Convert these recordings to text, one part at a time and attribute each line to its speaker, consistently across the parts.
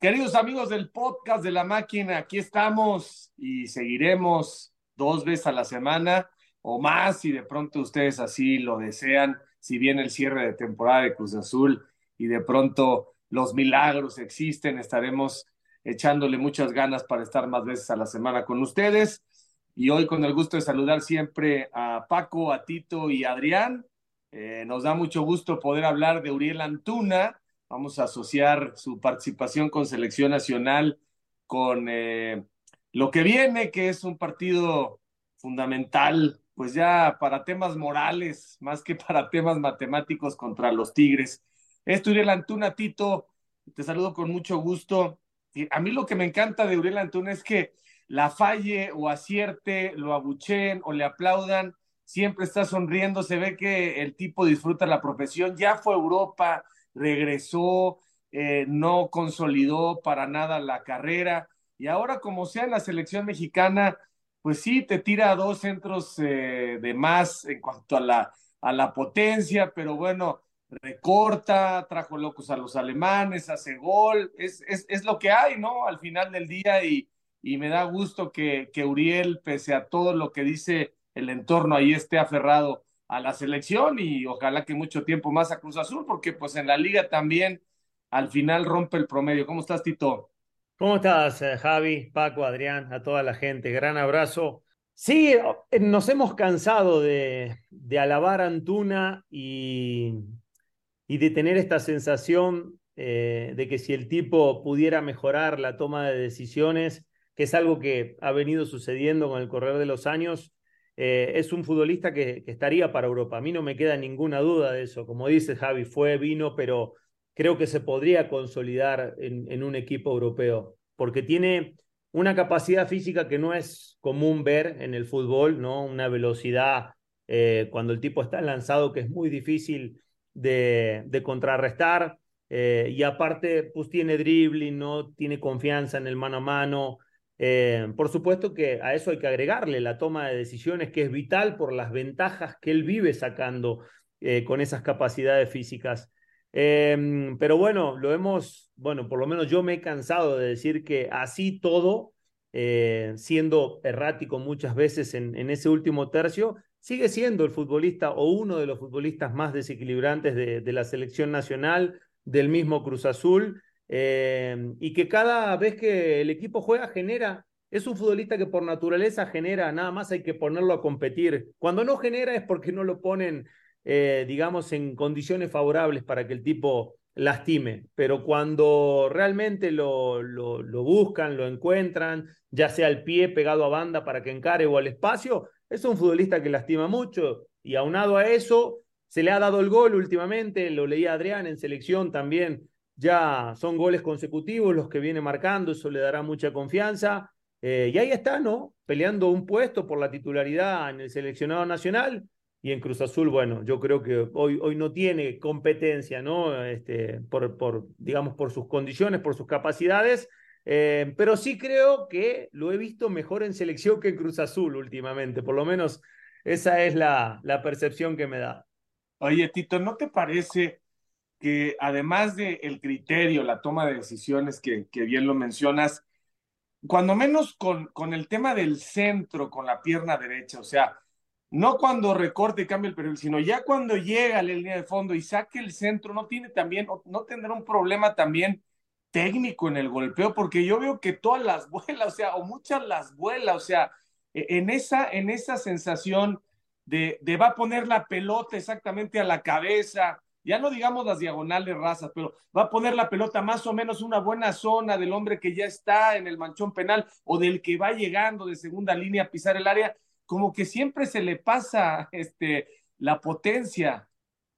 Speaker 1: Queridos amigos del podcast de la máquina, aquí estamos y seguiremos dos veces a la semana o más si de pronto ustedes así lo desean, si viene el cierre de temporada de Cruz Azul y de pronto los milagros existen, estaremos echándole muchas ganas para estar más veces a la semana con ustedes. Y hoy con el gusto de saludar siempre a Paco, a Tito y a Adrián. Eh, nos da mucho gusto poder hablar de Uriel Antuna, Vamos a asociar su participación con selección nacional con eh, lo que viene, que es un partido fundamental, pues ya para temas morales, más que para temas matemáticos contra los Tigres. Esto, Uriel Antuna, Tito, te saludo con mucho gusto. a mí lo que me encanta de Uriel Antuna es que la falle o acierte, lo abucheen o le aplaudan, siempre está sonriendo, se ve que el tipo disfruta la profesión, ya fue Europa, regresó, eh, no consolidó para nada la carrera y ahora como sea en la selección mexicana, pues sí, te tira dos centros eh, de más en cuanto a la, a la potencia, pero bueno, recorta, trajo locos a los alemanes, hace gol, es, es, es lo que hay, ¿no? Al final del día y, y me da gusto que, que Uriel, pese a todo lo que dice el entorno, ahí esté aferrado a la selección y ojalá que mucho tiempo más a Cruz Azul, porque pues en la liga también al final rompe el promedio. ¿Cómo estás, Tito?
Speaker 2: ¿Cómo estás, eh, Javi, Paco, Adrián, a toda la gente? Gran abrazo. Sí, eh, nos hemos cansado de, alabar a Antuna y, y, de tener esta sensación eh, de que si el tipo pudiera mejorar la toma de decisiones, que es algo que ha venido sucediendo con el correr de los años, eh, es un futbolista que, estaría para Europa. A mí no me queda ninguna duda de eso. Como dice Javi, fue, vino, pero creo que se podría consolidar en, un equipo europeo, porque tiene una capacidad física que no es común ver en el fútbol, ¿no? Una velocidad eh, cuando el tipo está lanzado que es muy difícil de, contrarrestar. Eh, y aparte, pues tiene dribbling, ¿no? Tiene confianza en el mano a mano, eh, por supuesto que a eso hay que agregarle la toma de decisiones, que es vital por las ventajas que él vive sacando eh, con esas capacidades físicas. Em, pero bueno, lo hemos, bueno, por lo menos yo me he cansado de decir que así todo, eh, siendo errático muchas veces en, ese último tercio, sigue siendo el futbolista o uno de los futbolistas más desequilibrantes de la selección nacional, del mismo Cruz Azul. Em, y que cada vez que el equipo juega genera. Es un futbolista que por naturaleza genera, nada más hay que ponerlo a competir. Cuando no genera es porque no lo ponen, eh, digamos, en condiciones favorables para que el tipo lastime, pero cuando realmente lo, lo, lo, buscan, lo encuentran, ya sea el pie pegado a banda para que encare o al espacio, es un futbolista que lastima mucho y aunado a eso, se le ha dado el gol últimamente, lo leía Adrián en selección también, ya son goles consecutivos los que viene marcando, eso le dará mucha confianza. Eh, y ahí está, ¿no? Peleando un puesto por la titularidad en el seleccionado nacional y en Cruz Azul, bueno, yo creo que hoy, hoy no tiene competencia, ¿no? Este, por, por, digamos, por sus condiciones, por sus capacidades, eh, pero sí creo que lo he visto mejor en selección que en Cruz Azul últimamente, por lo menos esa es la, la percepción que me da.
Speaker 1: Oye, Tito, ¿no te parece que además del el criterio, la toma de decisiones que, que, bien lo mencionas, cuando menos con, con el tema del centro, con la pierna derecha, o sea, no cuando recorte y cambie el perfil, sino ya cuando llega a la línea de fondo y saque el centro, no tiene también, no tendrá un problema también técnico en el golpeo, porque yo veo que todas las vuelas, o sea, o muchas las vuelas, o sea, e, en esa, en esa sensación de, de va a poner la pelota exactamente a la cabeza, ya no digamos las diagonales razas, pero va a poner la pelota más o menos una buena zona del hombre que ya está en el manchón penal o del que va llegando de segunda línea a pisar el área, como que siempre se le pasa este, la potencia.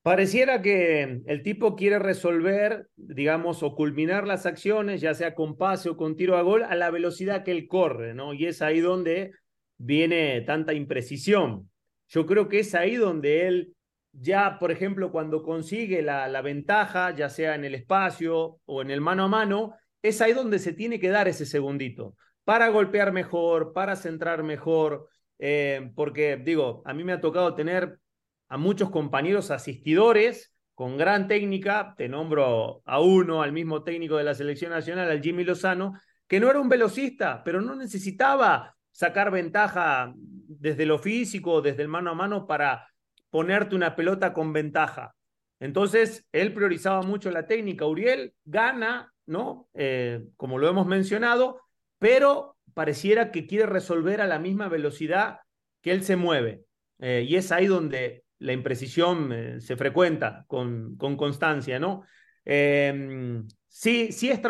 Speaker 2: Pareciera que el tipo quiere resolver, digamos, o culminar las acciones, ya sea con pase o con tiro a gol, a la velocidad que él corre, ¿no? Y es ahí donde viene tanta imprecisión. Yo creo que es ahí donde él ya, por ejemplo, cuando consigue la, ventaja, ya sea en el espacio o en el mano a mano, es ahí donde se tiene que dar ese segundito para golpear mejor, para centrar mejor, eh, porque digo, a mí me ha tocado tener a muchos compañeros asistidores con gran técnica, te nombro a uno, al mismo técnico de la selección nacional, al Jimmy Lozano, que no era un velocista, pero no necesitaba sacar ventaja desde lo físico, desde el mano a mano para ponerte una pelota con ventaja. Entonces, él priorizaba mucho la técnica. Uriel gana, ¿no? Eh, como lo hemos mencionado, pero pareciera que quiere resolver a la misma velocidad que él se mueve. Eh, y es ahí donde la imprecisión eh, se frecuenta con, con constancia, ¿no? Sí, sí es,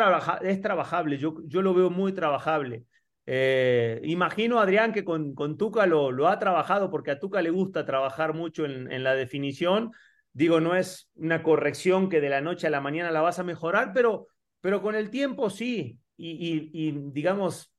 Speaker 2: es trabajable, yo, yo lo veo muy trabajable. Eh, imagino, Adrián, que con, con Tuca lo, ha trabajado porque a Tuca le gusta trabajar mucho en, la definición. Digo, no es una corrección que de la noche a la mañana la vas a mejorar, pero, pero con el tiempo sí. Y digamos,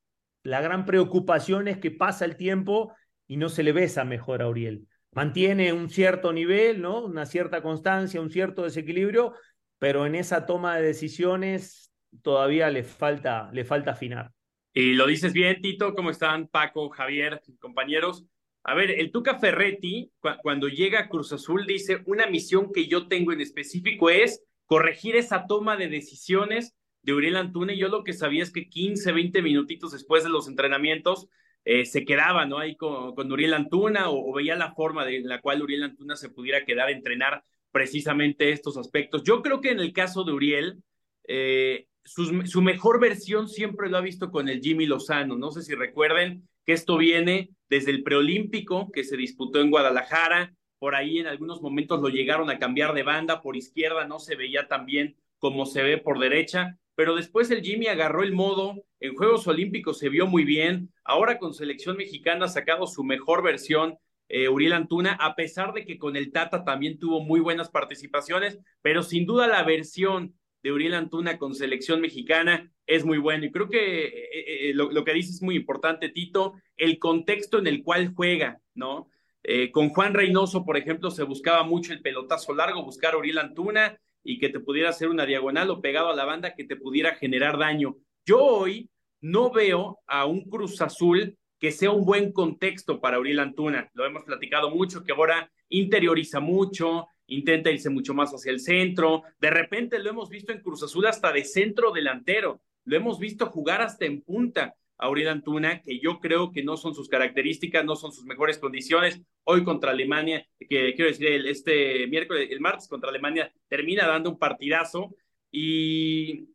Speaker 2: la gran preocupación es que pasa el tiempo y no se le ve esa mejora a Uriel. Mantiene un cierto nivel, ¿no? Una cierta constancia, un cierto desequilibrio, pero en esa toma de decisiones todavía le falta, le falta afinar.
Speaker 3: Y lo dices bien, Tito, ¿cómo están Paco, Javier, compañeros? A ver, el Tuca Ferretti, cuando llega a Cruz Azul, dice, una misión que yo tengo en específico es corregir esa toma de decisiones de Uriel Antuna. Y yo lo que sabía es que 15, 20 minutitos después de los entrenamientos eh, se quedaba, ¿no? Ahí con, con Uriel Antuna o, veía la forma de la cual Uriel Antuna se pudiera quedar a entrenar precisamente estos aspectos. Yo creo que en el caso de Uriel, eh, su, mejor versión siempre lo ha visto con el Jimmy Lozano. No sé si recuerden que esto viene desde el preolímpico que se disputó en Guadalajara. Por ahí en algunos momentos lo llegaron a cambiar de banda por izquierda, no se veía tan bien como se ve por derecha. Pero después el Jimmy agarró el modo, en Juegos Olímpicos se vio muy bien, ahora con selección mexicana ha sacado su mejor versión, eh, Uriel Antuna, a pesar de que con el Tata también tuvo muy buenas participaciones, pero sin duda la versión de Uriel Antuna con selección mexicana es muy bueno. Y creo que eh, eh, lo, que dice es muy importante, Tito, el contexto en el cual juega, ¿no? Eh, con Juan Reynoso, por ejemplo, se buscaba mucho el pelotazo largo, buscar a Uriel Antuna y que te pudiera hacer una diagonal o pegado a la banda que te pudiera generar daño. Yo hoy no veo a un Cruz Azul que sea un buen contexto para Uriel Antuna. Lo hemos platicado mucho, que ahora interioriza mucho, intenta irse mucho más hacia el centro. De repente lo hemos visto en Cruz Azul hasta de centro delantero. Lo hemos visto jugar hasta en punta a Uriel Antuna, que yo creo que no son sus características, no son sus mejores condiciones. Hoy contra Alemania, que quiero decir, el, este miércoles, el martes contra Alemania, termina dando un partidazo y,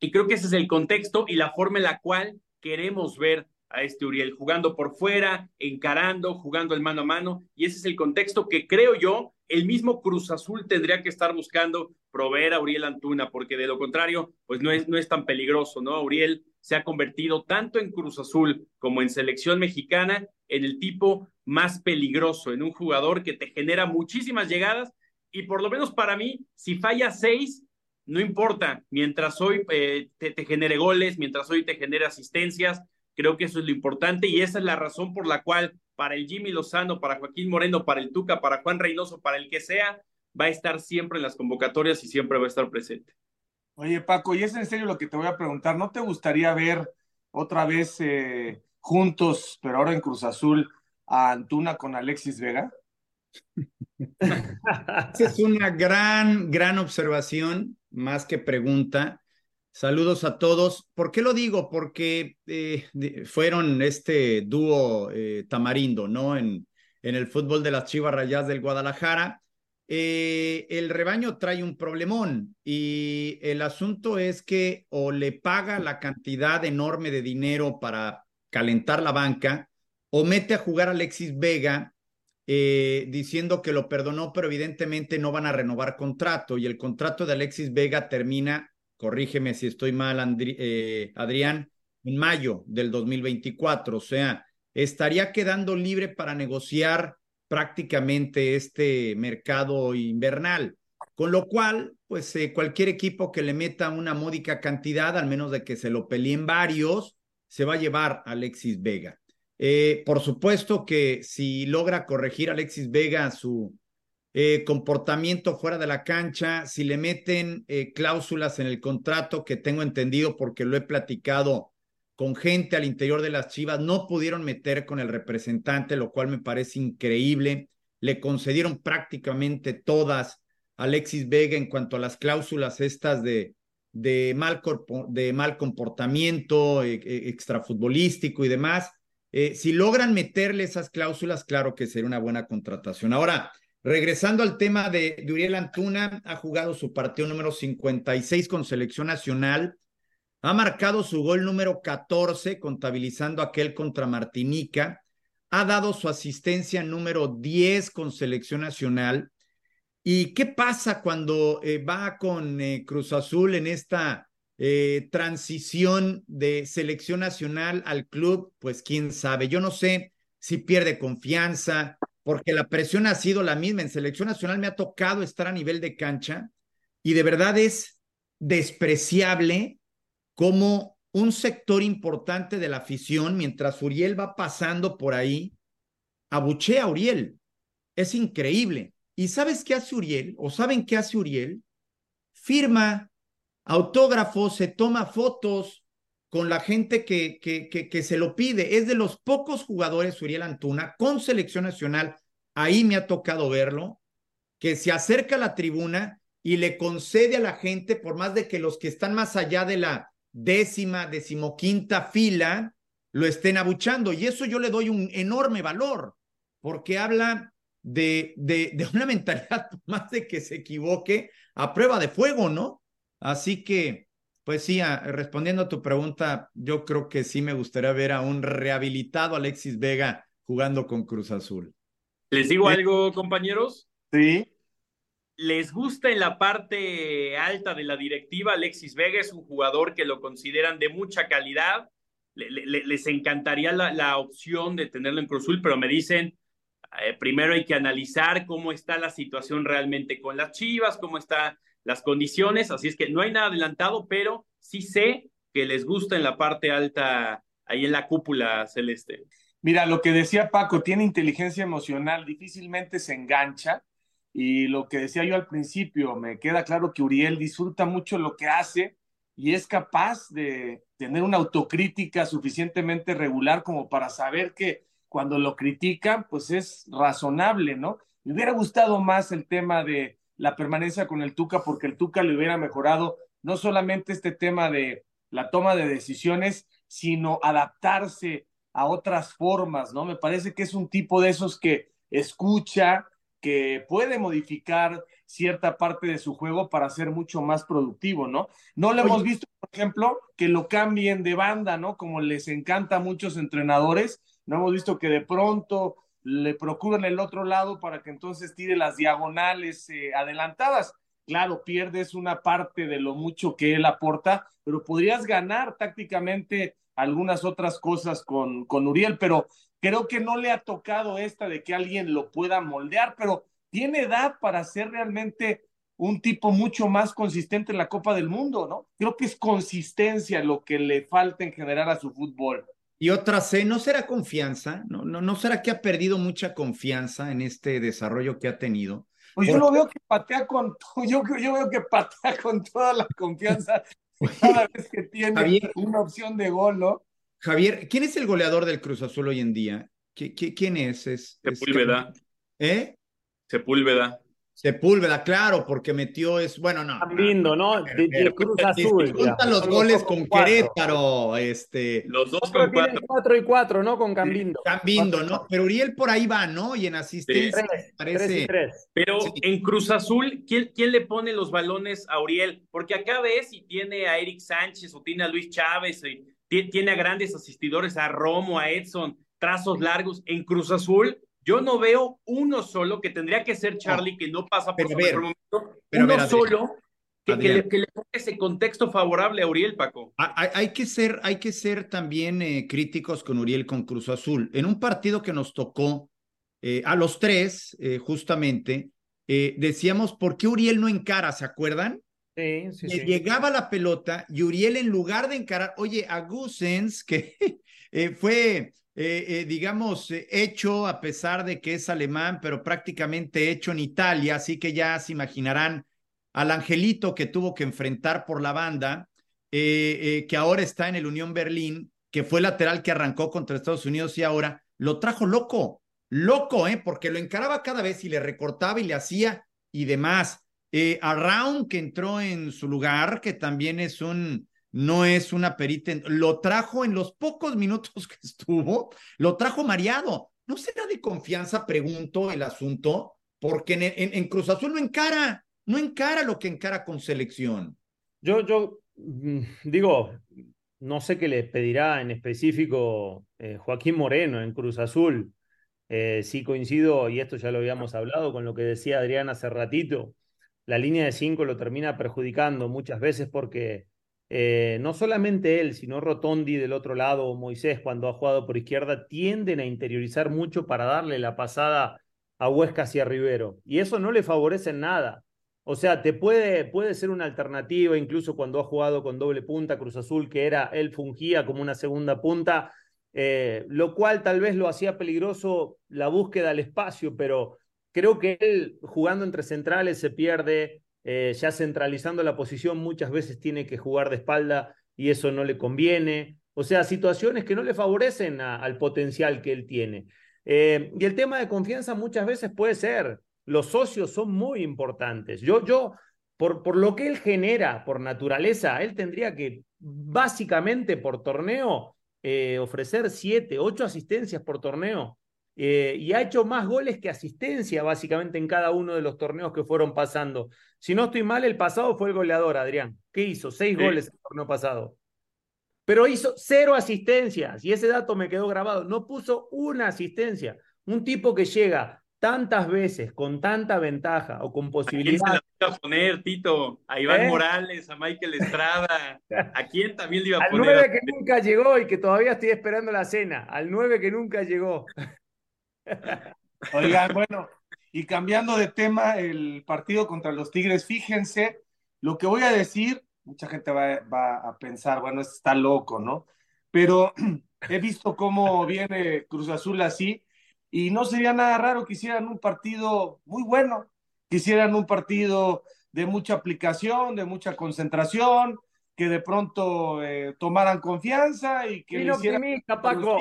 Speaker 3: y creo que ese es el contexto y la forma en la cual queremos ver a este Uriel, jugando por fuera, encarando, jugando el mano a mano, y ese es el contexto que creo yo el mismo Cruz Azul tendría que estar buscando proveer a Uriel Antuna, porque de lo contrario, pues no es, no es tan peligroso, ¿no? Uriel se ha convertido tanto en Cruz Azul como en selección mexicana en el tipo más peligroso, en un jugador que te genera muchísimas llegadas y por lo menos para mí, si falla seis, no importa, mientras hoy eh, te, te genere goles, mientras hoy te genere asistencias, creo que eso es lo importante y esa es la razón por la cual para el Jimmy Lozano, para Joaquín Moreno, para el Tuca, para Juan Reynoso, para el que sea, va a estar siempre en las convocatorias y siempre va a estar presente.
Speaker 1: Oye, Paco, y es en serio lo que te voy a preguntar, ¿no te gustaría ver otra vez eh, juntos, pero ahora en Cruz Azul, a Antuna con Alexis Vega?
Speaker 4: Esa es una gran, gran observación, más que pregunta. Saludos a todos. ¿Por qué lo digo? Porque eh, fueron este dúo eh, tamarindo, ¿no? En, en el fútbol de las Chivas Rayas del Guadalajara. Eh, el rebaño trae un problemón y el asunto es que o le paga la cantidad enorme de dinero para calentar la banca o mete a jugar a Alexis Vega diciendo que lo perdonó, pero evidentemente no van a renovar contrato y el contrato de Alexis Vega termina corrígeme si estoy mal, eh, Adrián, en mayo del 2024. O sea, estaría quedando libre para negociar prácticamente este mercado invernal. Con lo cual, pues eh, cualquier equipo que le meta una módica cantidad, al menos de que se lo peleen varios, se va a llevar a Alexis Vega. Eh, por supuesto que si logra corregir a Alexis Vega su, eh, comportamiento fuera de la cancha, si le meten eh, cláusulas en el contrato, que tengo entendido porque lo he platicado con gente al interior de las Chivas, no pudieron meter con el representante, lo cual me parece increíble. Le concedieron prácticamente todas Alexis Vega en cuanto a las cláusulas estas de, de, mal, de mal comportamiento e, e, extrafutbolístico y demás. Eh, si logran meterle esas cláusulas, claro que sería una buena contratación. Ahora, regresando al tema de, Uriel Antuna, ha jugado su partido número 56 con selección nacional, ha marcado su gol número 14, contabilizando aquel contra Martinica, ha dado su asistencia número 10 con selección nacional. ¿Y qué pasa cuando eh, va con eh, Cruz Azul en esta eh, transición de selección nacional al club, pues quién sabe. Yo no sé si pierde confianza, porque la presión ha sido la misma. En selección nacional me ha tocado estar a nivel de cancha y de verdad es despreciable como un sector importante de la afición, mientras Uriel va pasando por ahí, abuchea a Uriel. Es increíble. ¿Y sabes qué hace Uriel? ¿O saben qué hace Uriel? Firma autógrafos, se toma fotos con la gente que, que, que, se lo pide. Es de los pocos jugadores, Uriel Antuna, con selección nacional, ahí me ha tocado verlo, que se acerca a la tribuna y le concede a la gente, por más de que los que están más allá de la décima, decimoquinta fila, lo estén abuchando. Y eso yo le doy un enorme valor, porque habla de, de, de una mentalidad, más de que se equivoque, a prueba de fuego, ¿no? Así que, pues sí, respondiendo a tu pregunta, yo creo que sí me gustaría ver a un rehabilitado Alexis Vega jugando con Cruz Azul.
Speaker 3: ¿Les digo algo, compañeros?
Speaker 1: Sí.
Speaker 3: ¿Les gusta en la parte alta de la directiva? Alexis Vega es un jugador que lo consideran de mucha calidad. les encantaría la, opción de tenerlo en Cruz Azul, pero me dicen, eh, primero hay que analizar cómo está la situación realmente con las Chivas, cómo está las condiciones, así es que no hay nada adelantado, pero sí sé que les gusta en la parte alta, ahí en la cúpula celeste.
Speaker 1: Mira, lo que decía Paco, tiene inteligencia emocional, difícilmente se engancha. Y lo que decía yo al principio, me queda claro que Uriel disfruta mucho lo que hace y es capaz de tener una autocrítica suficientemente regular como para saber que cuando lo critican, pues es razonable, ¿no? Me hubiera gustado más el tema de la permanencia con el Tuca porque el Tuca le hubiera mejorado no solamente este tema de la toma de decisiones, sino adaptarse a otras formas, ¿no? Me parece que es un tipo de esos que escucha, que puede modificar cierta parte de su juego para ser mucho más productivo, ¿no? No le hemos visto, por ejemplo, que lo cambien de banda, ¿no? Como les encanta a muchos entrenadores, no hemos visto que de pronto le procuran el otro lado para que entonces tire las diagonales eh, adelantadas. Claro, pierdes una parte de lo mucho que él aporta, pero podrías ganar tácticamente algunas otras cosas con, con Uriel, pero creo que no le ha tocado esta de que alguien lo pueda moldear, pero tiene edad para ser realmente un tipo mucho más consistente en la Copa del Mundo, ¿no? Creo que es consistencia lo que le falta en general a su fútbol.
Speaker 4: Y otra C, ¿no será confianza? ¿No, no, no será que ha perdido mucha confianza en este desarrollo que ha tenido?
Speaker 1: Pues yo lo veo que patea con, yo, yo veo que patea con toda la confianza cada vez que tiene una opción de gol, ¿no?
Speaker 4: Javier, ¿quién es el goleador del Cruz Azul hoy en día? quién es? es
Speaker 3: Sepúlveda.
Speaker 4: ¿Eh?
Speaker 3: Sepúlveda.
Speaker 4: Sepúlveda, claro, porque metió es, bueno, no.
Speaker 2: Cambindo, ¿no? De, Cruz Azul.
Speaker 4: Juntan los goles con Querétaro, este.
Speaker 3: Los dos con cuatro.
Speaker 2: cuatro y cuatro, ¿no? Con Cambindo.
Speaker 4: Cambindo, ¿no? Pero Uriel por ahí va, ¿no? Y en asistencia parece.
Speaker 3: Pero en Cruz Azul, ¿quién, ¿quién le pone los balones a Uriel? Porque acá ves y tiene a Eric Sánchez o tiene a Luis Chávez, y tiene a grandes asistidores, a Romo, a Edson, trazos largos. En Cruz Azul yo no veo uno solo, que tendría que ser Charlie, que no pasa por su mejor momento, uno solo que, le, ponga ese contexto favorable a Uriel, Paco.
Speaker 4: Hay, que, ser, hay que ser también eh, críticos con Uriel con Cruz Azul. En un partido que nos tocó eh, a los tres, eh, justamente, decíamos, ¿por qué Uriel no encara? ¿Se acuerdan?
Speaker 2: Sí, sí, sí.
Speaker 4: Llegaba la pelota y Uriel en lugar de encarar, oye, a Gusens, que fue eh, eh, digamos, eh, hecho a pesar de que es alemán, pero prácticamente hecho en Italia, así que ya se imaginarán al angelito que tuvo que enfrentar por la banda, que ahora está en el Unión Berlín, que fue lateral que arrancó contra Estados Unidos y ahora lo trajo loco, loco, ¿eh? porque lo encaraba cada vez y le recortaba y le hacía y demás. Eh, a Raun que entró en su lugar, que también es un, no es una perita, lo trajo en los pocos minutos que estuvo, lo trajo mareado. ¿No será de confianza, pregunto, el asunto? Porque en, en, Cruz Azul no encara, no encara lo que encara con selección.
Speaker 2: Yo, yo mm, digo, no sé qué le pedirá en específico eh, Joaquín Moreno en Cruz Azul. Eh, sí coincido, y esto ya lo habíamos hablado con lo que decía Adrián hace ratito, la línea de cinco lo termina perjudicando muchas veces porque eh, no solamente él, sino Rotondi del otro lado o Moisés cuando ha jugado por izquierda tienden a interiorizar mucho para darle la pasada a Huesca hacia Rivero. Y eso no le favorece en nada. O sea, te puede, puede ser una alternativa, incluso cuando ha jugado con doble punta Cruz Azul, que era él fungía como una segunda punta, eh, lo cual tal vez lo hacía peligroso la búsqueda al espacio, pero creo que él jugando entre centrales se pierde, eh, ya centralizando la posición muchas veces tiene que jugar de espalda y eso no le conviene. O sea, situaciones que no le favorecen al potencial que él tiene. Eh, y el tema de confianza muchas veces puede ser, los socios son muy importantes. Yo, yo, por, por lo que él genera, por naturaleza, él tendría que básicamente por torneo eh, ofrecer siete, ocho asistencias por torneo. Eh, y ha hecho más goles que asistencia básicamente en cada uno de los torneos que fueron pasando. Si no estoy mal, el pasado fue el goleador, Adrián. ¿Qué hizo? Seis goles el torneo pasado. Pero hizo cero asistencias y ese dato me quedó grabado. No puso una asistencia. Un tipo que llega tantas veces con tanta ventaja o con posibilidad.
Speaker 3: ¿A quién se la iba a poner, Tito? A Iván ¿Eh? Morales, a Michael Estrada. ¿A quién también le iba a poner?
Speaker 2: Al 9 que nunca llegó y que todavía estoy esperando la cena. Al 9 que nunca llegó.
Speaker 1: Oigan, bueno, y cambiando de tema, el partido contra los Tigres, fíjense, lo que voy a decir, mucha gente va, va a pensar, bueno, está loco, ¿no? Pero he visto cómo viene Cruz Azul así, y no sería nada raro que hicieran un partido muy bueno, que hicieran un partido de mucha aplicación, de mucha concentración, que de pronto eh, tomaran confianza y que
Speaker 2: hicieran Paco.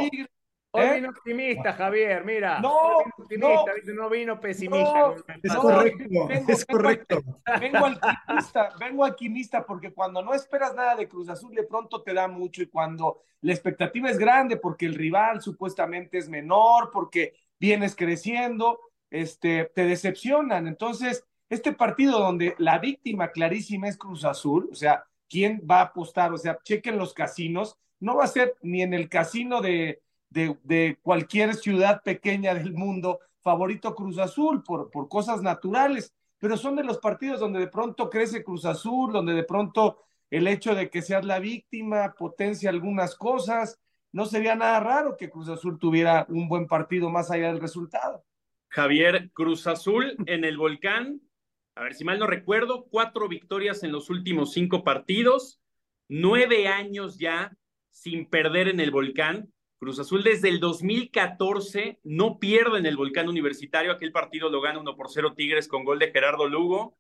Speaker 2: Hoy ¿Eh? vino optimista, Javier, mira.
Speaker 1: No,
Speaker 2: no, no, vino pesimista.
Speaker 4: es correcto, es correcto.
Speaker 1: Vengo alquimista, vengo alquimista porque cuando no esperas nada de Cruz Azul, de pronto te da mucho y cuando la expectativa es grande porque el rival supuestamente es menor, porque vienes creciendo, este, te decepcionan. Entonces, este partido donde la víctima clarísima es Cruz Azul, o sea, ¿quién va a apostar? O sea, chequen los casinos, no va a ser ni en el casino de de, cualquier ciudad pequeña del mundo, favorito Cruz Azul por, por cosas naturales, pero son de los partidos donde de pronto crece Cruz Azul, donde de pronto el hecho de que seas la víctima potencia algunas cosas. No sería nada raro que Cruz Azul tuviera un buen partido más allá del resultado.
Speaker 3: Javier, Cruz Azul en el volcán, a ver si mal no recuerdo, cuatro victorias en los últimos cinco partidos, nueve años ya sin perder en el volcán. Cruz Azul desde el 2014 no pierde en el Volcán Universitario. Aquel partido lo gana 1 por 0 Tigres con gol de Gerardo Lugo.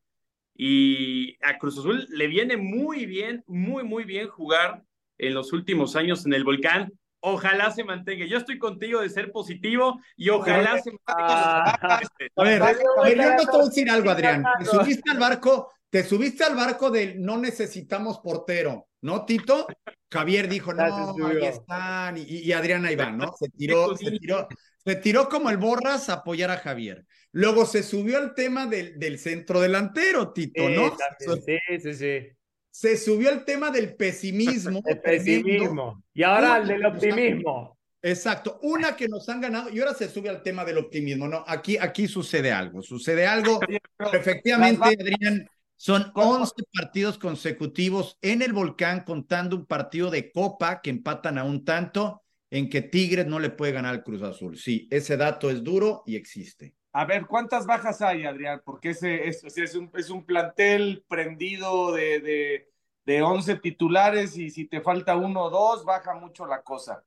Speaker 3: Y a Cruz Azul le viene muy bien, muy, muy bien jugar en los últimos años en el Volcán. Ojalá se mantenga. Yo estoy contigo de ser positivo y ojalá se
Speaker 4: mantenga. a ver, a ver, yo no te voy a decir algo, Adrián. Te subiste al barco, te subiste al barco del no necesitamos portero. ¿no, Tito? Javier dijo, no, ahí están, y, y Adrián ahí va, ¿no? Se tiró, se tiró, se tiró como el Borras a apoyar a Javier. Luego se subió al tema del, del centro delantero, Tito, ¿no?
Speaker 2: Sí, sí, sí.
Speaker 4: Se subió al tema del pesimismo.
Speaker 2: El pesimismo. Y ahora al del optimismo.
Speaker 4: Exacto, una que nos han ganado y ahora se sube al tema del optimismo, ¿no? Aquí, aquí sucede algo, sucede algo. Efectivamente, Adrián, son 11 partidos consecutivos en el volcán, contando un partido de Copa que empatan a un tanto en que Tigres no le puede ganar al Cruz Azul. Sí, ese dato es duro y existe.
Speaker 1: A ver, ¿cuántas bajas hay, Adrián? Porque ese es, es, un, es un, plantel prendido de, de, de 11 titulares y si te falta uno o dos, baja mucho la cosa.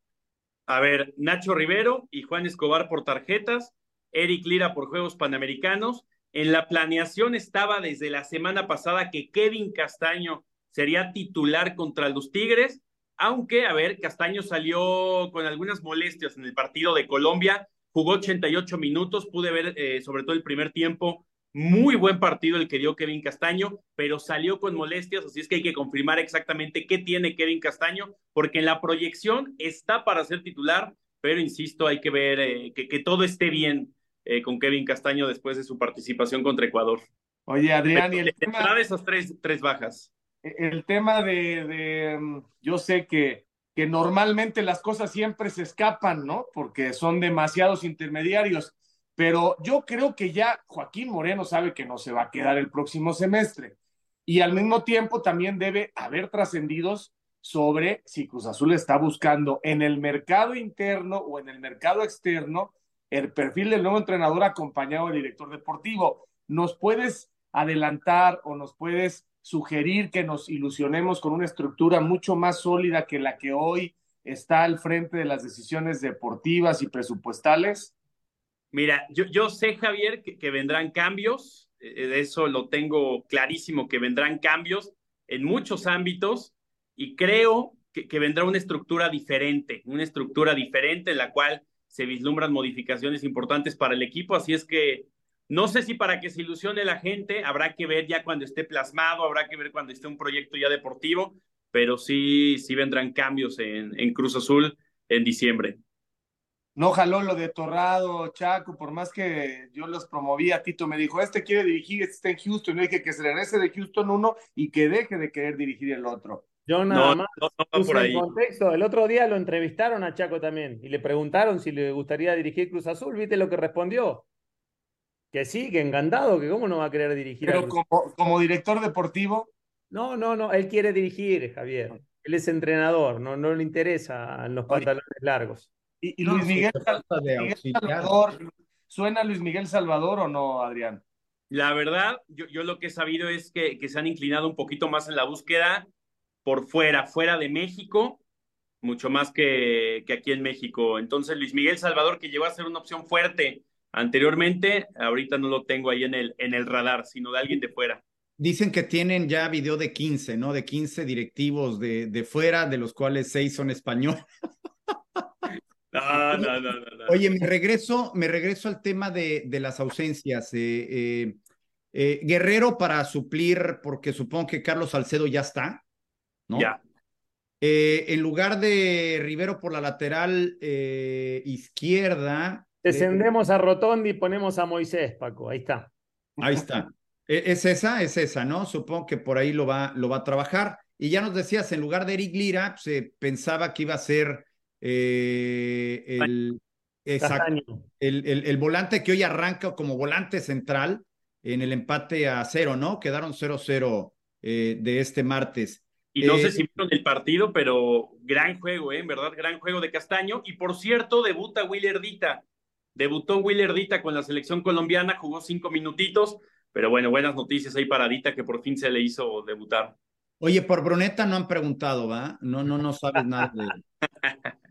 Speaker 3: A ver, Nacho Rivero y Juan Escobar por tarjetas, Eric Lira por Juegos Panamericanos, en la planeación estaba desde la semana pasada que Kevin Castaño sería titular contra los Tigres, aunque, a ver, Castaño salió con algunas molestias en el partido de Colombia, jugó 88 minutos, pude ver eh, sobre todo el primer tiempo Muy buen partido el que dio Kevin Castaño, pero salió con molestias, así es que hay que confirmar exactamente qué tiene Kevin Castaño, porque en la proyección está para ser titular, pero insisto, hay que ver eh, que, que, todo esté bien eh, con Kevin Castaño después de su participación contra Ecuador.
Speaker 1: Oye, Adrián, y el tema...
Speaker 3: de esas tres, tres bajas.
Speaker 1: El tema de, de, mm, yo sé que, que normalmente las cosas siempre se escapan, ¿no? Porque son demasiados intermediarios pero yo creo que ya Joaquín Moreno sabe que no se va a quedar el próximo semestre y al mismo tiempo también debe haber trascendidos sobre si Cruz Azul está buscando en el mercado interno o en el mercado externo el perfil del nuevo entrenador acompañado del director deportivo. ¿Nos puedes adelantar o nos puedes sugerir que nos ilusionemos con una estructura mucho más sólida que la que hoy está al frente de las decisiones deportivas y presupuestales?
Speaker 3: Mira, yo, sé, Javier, que, vendrán cambios, eh, de eso lo tengo clarísimo, que vendrán cambios en muchos ámbitos y creo que, que, vendrá una estructura diferente, una estructura diferente en la cual se vislumbran modificaciones importantes para el equipo, así es que no sé si para que se ilusione la gente, habrá que ver ya cuando esté plasmado, habrá que ver cuando esté un proyecto ya deportivo, pero sí, sí vendrán cambios en, Cruz Azul en diciembre
Speaker 1: no jaló lo de Torrado, Chaco, por más que yo los promovía, Tito me dijo, este quiere dirigir, este está en Houston, y dije que se regrese de Houston uno y que deje de querer dirigir el otro.
Speaker 2: Yo nada más por ahí. contexto. El otro día lo entrevistaron a Chaco también y le preguntaron si le gustaría dirigir Cruz Azul. ¿Viste lo que respondió? Que sí, que encantado, que cómo no va a querer dirigir.
Speaker 1: Pero como, como director deportivo.
Speaker 2: No, no, no, él quiere dirigir, Javier. Él es entrenador, no, no le interesa los pantalones largos.
Speaker 1: Y, Luis Miguel, Salvador, ¿suena Luis Miguel Salvador o no, Adrián?
Speaker 3: La verdad, yo, yo lo que he sabido es que, que, se han inclinado un poquito más en la búsqueda por fuera, fuera de México, mucho más que, que aquí en México. Entonces, Luis Miguel Salvador, que llegó a ser una opción fuerte anteriormente, ahorita no lo tengo ahí en el, en el radar, sino de alguien de fuera.
Speaker 4: Dicen que tienen ya video de 15, ¿no? De 15 directivos de, de fuera, de los cuales 6 son españoles.
Speaker 3: No, no, no,
Speaker 4: Oye, me regreso, me regreso al tema de, de las ausencias. Eh, eh, eh, Guerrero para suplir, porque supongo que Carlos Salcedo ya está, ¿no?
Speaker 3: Ya.
Speaker 4: en lugar de Rivero por la lateral izquierda.
Speaker 2: Descendemos a Rotondi y ponemos a Moisés, Paco. Ahí está.
Speaker 4: Ahí está. E, es esa, es esa, ¿no? Supongo que por ahí lo va, lo va a trabajar. Y ya nos decías, en lugar de Eric Lira, se pues, pensaba que iba a ser eh, el, el, el, volante que hoy arranca como volante central en el empate a cero, ¿no? Quedaron 0-0 eh, de este martes.
Speaker 3: Y no sé
Speaker 4: eh,
Speaker 3: si vieron el partido, pero gran juego, ¿eh? En verdad, gran juego de Castaño. Y por cierto, debuta Dita Debutó Dita con la selección colombiana, jugó cinco minutitos, pero bueno, buenas noticias ahí para Dita que por fin se le hizo debutar.
Speaker 4: Oye, por Bruneta no han preguntado, ¿va? No, no, no sabes nada de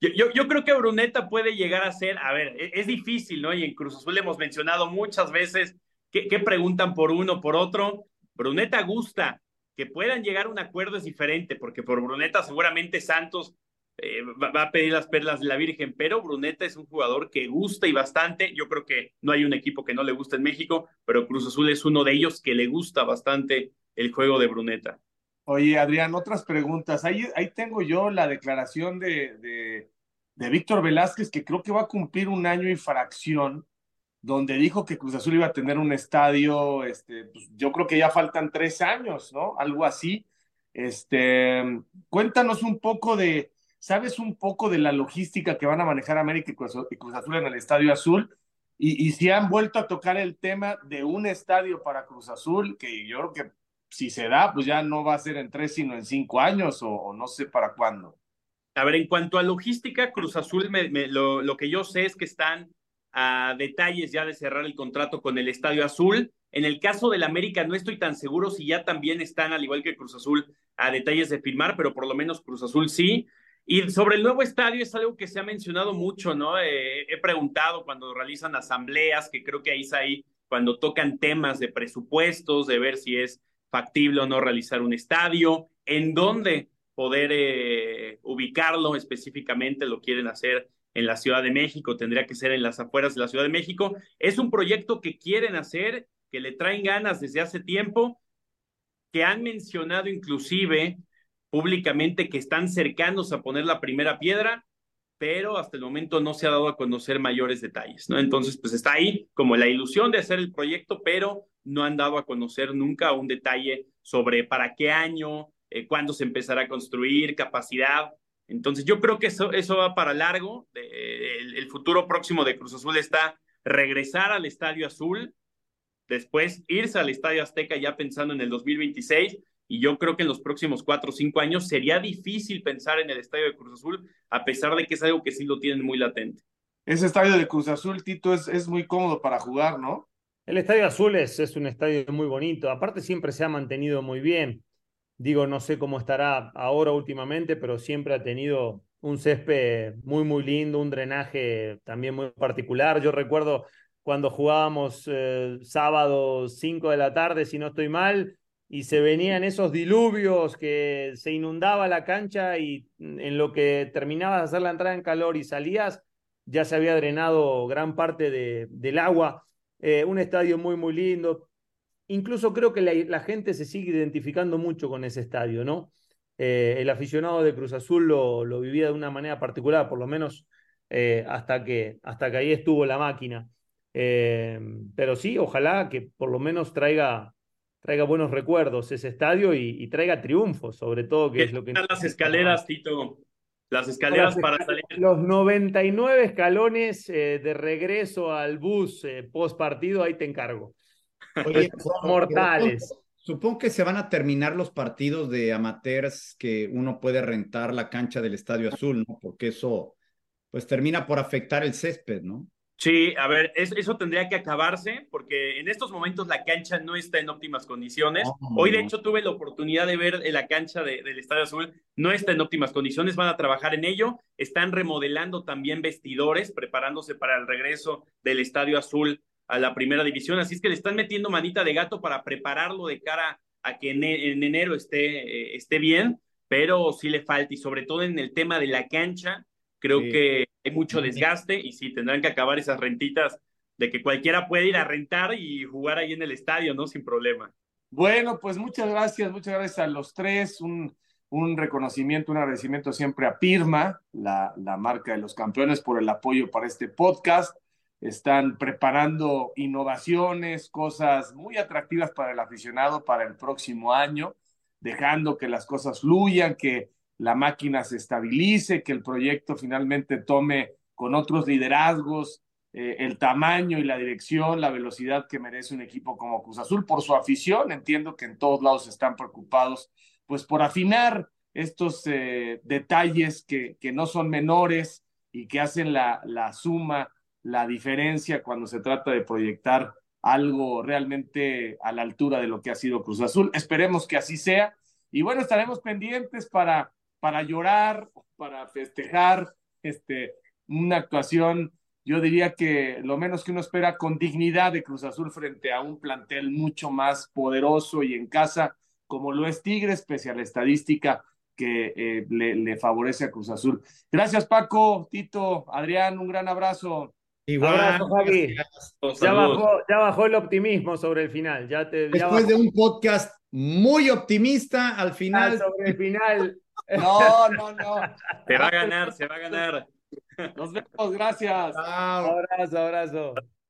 Speaker 3: Yo, yo, creo que Bruneta puede llegar a ser, a ver, e, es, difícil, ¿no? Y en Cruz Azul hemos mencionado muchas veces que, preguntan por uno, por otro. Bruneta gusta, que puedan llegar a un acuerdo es diferente, porque por Bruneta seguramente Santos eh, va, a pedir las perlas de la Virgen, pero Bruneta es un jugador que gusta y bastante. Yo creo que no hay un equipo que no le guste en México, pero Cruz Azul es uno de ellos que le gusta bastante el juego de Bruneta.
Speaker 1: Oye, Adrián, otras preguntas. Ahí, ahí tengo yo la declaración de, de, Víctor Velázquez, que creo que va a cumplir un año y fracción, donde dijo que Cruz Azul iba a tener un estadio, este, pues, yo creo que ya faltan tres años, ¿no? Algo así. Este, cuéntanos un poco de, ¿sabes un poco de la logística que van a manejar América y Cruz, Azul en el Estadio Azul? Y, y si han vuelto a tocar el tema de un estadio para Cruz Azul, que yo creo que si se da, pues ya no va a ser en tres, sino en cinco años o, no sé para cuándo.
Speaker 3: A ver, en cuanto a logística, Cruz Azul, lo, que yo sé es que están a detalles ya de cerrar el contrato con el Estadio Azul. En el caso del América no estoy tan seguro si ya también están, al igual que Cruz Azul, a detalles de firmar, pero por lo menos Cruz Azul sí. Y sobre el nuevo estadio es algo que se ha mencionado mucho, ¿no? Eh, he preguntado cuando realizan asambleas, que creo que ahí es ahí cuando tocan temas de presupuestos, de ver si es factible o no realizar un estadio, en dónde poder eh, ubicarlo específicamente, lo quieren hacer en la Ciudad de México, tendría que ser en las afueras de la Ciudad de México. Es un proyecto que quieren hacer, que le traen ganas desde hace tiempo, que han mencionado inclusive públicamente que están cercanos a poner la primera piedra, pero hasta el momento no se ha dado a conocer mayores detalles, ¿no? Entonces, pues está ahí como la ilusión de hacer el proyecto, pero no han dado a conocer nunca un detalle sobre para qué año, eh, cuándo se empezará a construir, capacidad. Entonces, yo creo que eso, eso va para largo. el, el futuro próximo de Cruz Azul está regresar al Estadio Azul, después irse al Estadio Azteca ya pensando en el 2026 y yo creo que en los próximos cuatro o cinco años sería difícil pensar en el estadio de Cruz Azul, a pesar de que es algo que sí lo tienen muy latente.
Speaker 1: Ese estadio de Cruz Azul, Tito, es, es muy cómodo para jugar, ¿no?
Speaker 2: El Estadio Azul es, es un estadio muy bonito, aparte siempre se ha mantenido muy bien. Digo, no sé cómo estará ahora últimamente, pero siempre ha tenido un césped muy, muy lindo, un drenaje también muy particular. Yo recuerdo cuando jugábamos eh, sábado 5 de la tarde, si no estoy mal, y se venían esos diluvios que se inundaba la cancha y en lo que terminabas de hacer la entrada en calor y salías, ya se había drenado gran parte de, del agua. Eh, un estadio muy, muy lindo. Incluso creo que la, gente se sigue identificando mucho con ese estadio, ¿no? Eh, el aficionado de Cruz Azul lo, lo, vivía de una manera particular, por lo menos eh, hasta, que, hasta que ahí estuvo la máquina. pero sí, ojalá que por lo menos traiga traiga buenos recuerdos ese estadio y, traiga triunfos, sobre todo, que es lo que...
Speaker 3: Las escaleras, Tito, las escaleras para salir.
Speaker 2: Los 99 escalones eh, de regreso al bus eh, post partido, ahí te encargo.
Speaker 4: Oye, mortales. Supongo que se van a terminar los partidos de amateurs que uno puede rentar la cancha del Estadio Azul, ¿no? Porque eso, pues termina por afectar el césped, ¿no?
Speaker 3: Sí, a ver, eso tendría que acabarse porque en estos momentos la cancha no está en óptimas condiciones. Hoy, de hecho, tuve la oportunidad de ver la cancha del Estadio Azul. No está en óptimas condiciones, van a trabajar en ello. Están remodelando también vestidores, preparándose para el regreso del Estadio Azul a la primera división. Así es que le están metiendo manita de gato para prepararlo de cara a que en, enero esté, eh, esté bien, pero sí le falta y sobre todo en el tema de la cancha Creo que hay mucho desgaste y sí, tendrán que acabar esas rentitas de que cualquiera puede ir a rentar y jugar ahí en el estadio, ¿no? Sin problema.
Speaker 1: Bueno, pues muchas gracias, muchas gracias a los tres. Un, un reconocimiento, un agradecimiento siempre a Pirma, la, la marca de los campeones, por el apoyo para este podcast. Están preparando innovaciones, cosas muy atractivas para el aficionado para el próximo año, dejando que las cosas fluyan, que la máquina se estabilice, que el proyecto finalmente tome con otros liderazgos eh, el tamaño y la dirección, la velocidad que merece un equipo como Cruz Azul por su afición. Entiendo que en todos lados están preocupados pues por afinar estos eh, detalles que, que no son menores y que hacen la, la suma, la diferencia cuando se trata de proyectar algo realmente a la altura de lo que ha sido Cruz Azul. Esperemos que así sea. Y bueno, estaremos pendientes para para llorar, para festejar, este, una actuación, yo diría que lo menos que uno espera con dignidad de Cruz Azul frente a un plantel mucho más poderoso y en casa, como lo es Tigres, pese a la estadística que eh, le, favorece a Cruz Azul. Gracias, Paco, Tito, Adrián, un gran abrazo.
Speaker 2: Igual, abrazo, Javi. Ya bajó, ya bajó, el optimismo sobre el final. Ya te,
Speaker 4: Después de un podcast muy optimista, al final.
Speaker 2: sobre el final
Speaker 1: no, no, no.
Speaker 3: Se va a ganar, se va a ganar.
Speaker 1: Nos vemos, gracias.
Speaker 2: Abrazo, abrazo.